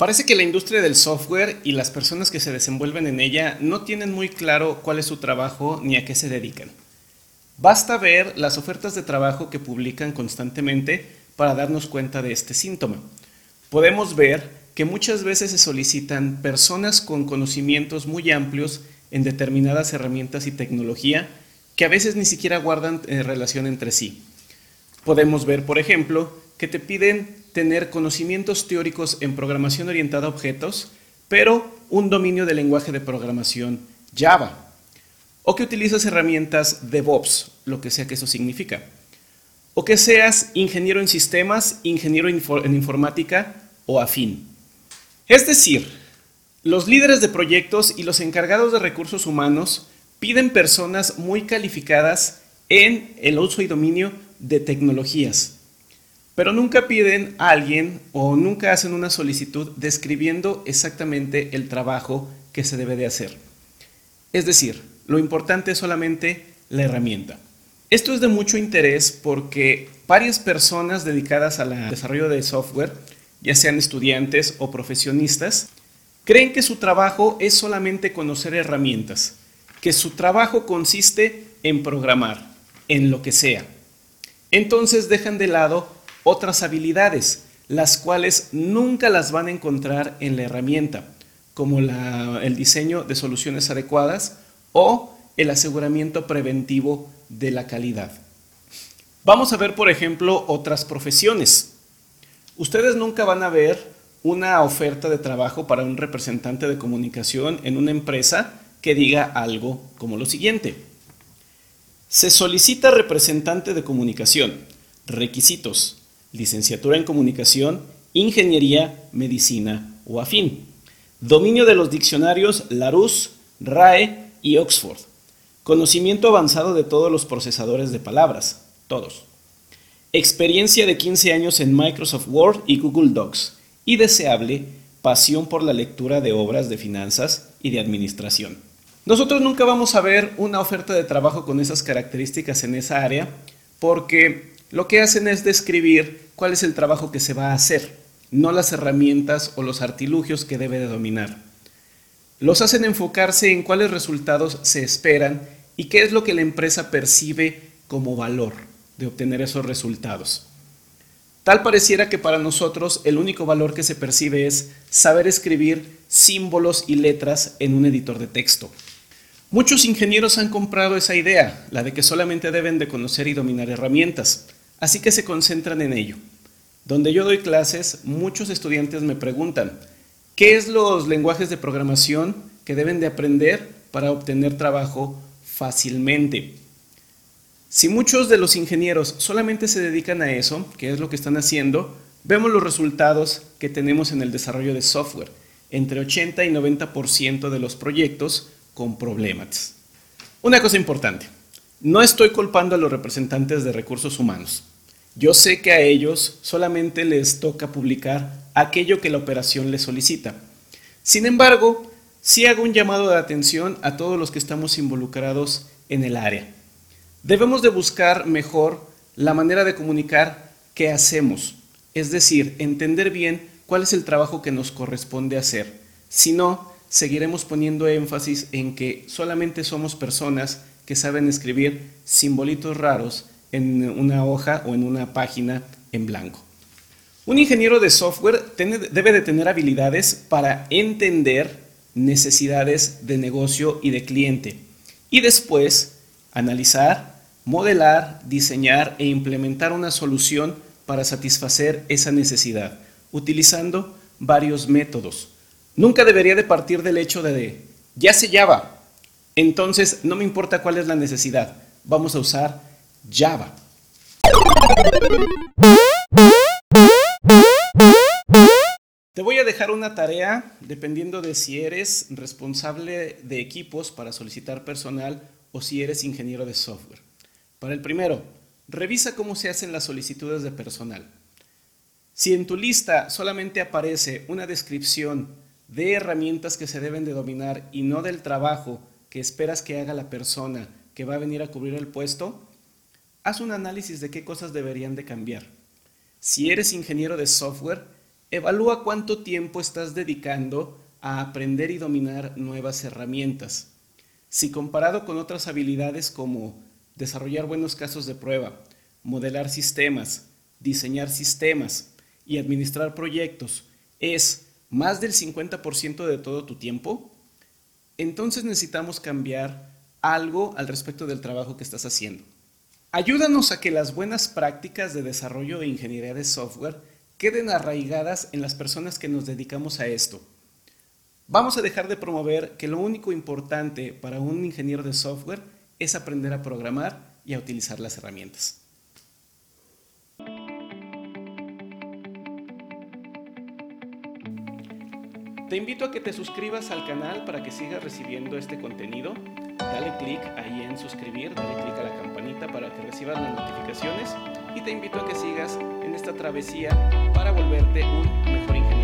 Parece que la industria del software y las personas que se desenvuelven en ella no tienen muy claro cuál es su trabajo ni a qué se dedican. Basta ver las ofertas de trabajo que publican constantemente para darnos cuenta de este síntoma. Podemos ver que muchas veces se solicitan personas con conocimientos muy amplios en determinadas herramientas y tecnología que a veces ni siquiera guardan eh, relación entre sí. Podemos ver, por ejemplo, que te piden tener conocimientos teóricos en programación orientada a objetos, pero un dominio del lenguaje de programación Java. O que utilizas herramientas DevOps, lo que sea que eso significa. O que seas ingeniero en sistemas, ingeniero en informática o afín. Es decir, los líderes de proyectos y los encargados de recursos humanos piden personas muy calificadas en el uso y dominio de tecnologías pero nunca piden a alguien o nunca hacen una solicitud describiendo exactamente el trabajo que se debe de hacer. Es decir, lo importante es solamente la herramienta. Esto es de mucho interés porque varias personas dedicadas al desarrollo de software, ya sean estudiantes o profesionistas, creen que su trabajo es solamente conocer herramientas, que su trabajo consiste en programar, en lo que sea. Entonces dejan de lado otras habilidades, las cuales nunca las van a encontrar en la herramienta, como el diseño de soluciones adecuadas o el aseguramiento preventivo de la calidad. Vamos a ver, por ejemplo, otras profesiones. Ustedes nunca van a ver una oferta de trabajo para un representante de comunicación en una empresa que diga algo como lo siguiente. Se solicita representante de comunicación. Requisitos licenciatura en comunicación, ingeniería, medicina o afín. Dominio de los diccionarios Larousse, RAE y Oxford. Conocimiento avanzado de todos los procesadores de palabras, todos. Experiencia de 15 años en Microsoft Word y Google Docs. Y deseable, pasión por la lectura de obras de finanzas y de administración. Nosotros nunca vamos a ver una oferta de trabajo con esas características en esa área porque lo que hacen es describir cuál es el trabajo que se va a hacer, no las herramientas o los artilugios que debe de dominar. Los hacen enfocarse en cuáles resultados se esperan y qué es lo que la empresa percibe como valor de obtener esos resultados. Tal pareciera que para nosotros el único valor que se percibe es saber escribir símbolos y letras en un editor de texto. Muchos ingenieros han comprado esa idea, la de que solamente deben de conocer y dominar herramientas. Así que se concentran en ello. Donde yo doy clases, muchos estudiantes me preguntan, ¿qué es los lenguajes de programación que deben de aprender para obtener trabajo fácilmente? Si muchos de los ingenieros solamente se dedican a eso, que es lo que están haciendo, vemos los resultados que tenemos en el desarrollo de software. Entre 80 y 90% de los proyectos con problemas. Una cosa importante, no estoy culpando a los representantes de recursos humanos. Yo sé que a ellos solamente les toca publicar aquello que la operación les solicita. Sin embargo, sí hago un llamado de atención a todos los que estamos involucrados en el área. Debemos de buscar mejor la manera de comunicar qué hacemos, es decir, entender bien cuál es el trabajo que nos corresponde hacer. Si no, seguiremos poniendo énfasis en que solamente somos personas que saben escribir simbolitos raros en una hoja o en una página en blanco. Un ingeniero de software debe de tener habilidades para entender necesidades de negocio y de cliente y después analizar, modelar, diseñar e implementar una solución para satisfacer esa necesidad, utilizando varios métodos. Nunca debería de partir del hecho de, ya se Java, entonces no me importa cuál es la necesidad, vamos a usar Java. Te voy a dejar una tarea dependiendo de si eres responsable de equipos para solicitar personal o si eres ingeniero de software. Para el primero, revisa cómo se hacen las solicitudes de personal. Si en tu lista solamente aparece una descripción de herramientas que se deben de dominar y no del trabajo que esperas que haga la persona que va a venir a cubrir el puesto, haz un análisis de qué cosas deberían de cambiar. Si eres ingeniero de software, evalúa cuánto tiempo estás dedicando a aprender y dominar nuevas herramientas. Si comparado con otras habilidades como desarrollar buenos casos de prueba, modelar sistemas, diseñar sistemas y administrar proyectos es más del 50% de todo tu tiempo, entonces necesitamos cambiar algo al respecto del trabajo que estás haciendo. Ayúdanos a que las buenas prácticas de desarrollo de ingeniería de software queden arraigadas en las personas que nos dedicamos a esto. Vamos a dejar de promover que lo único importante para un ingeniero de software es aprender a programar y a utilizar las herramientas. Te invito a que te suscribas al canal para que sigas recibiendo este contenido. Dale clic ahí en suscribir, dale clic a la campanita para que recibas las notificaciones y te invito a que sigas en esta travesía para volverte un mejor ingeniero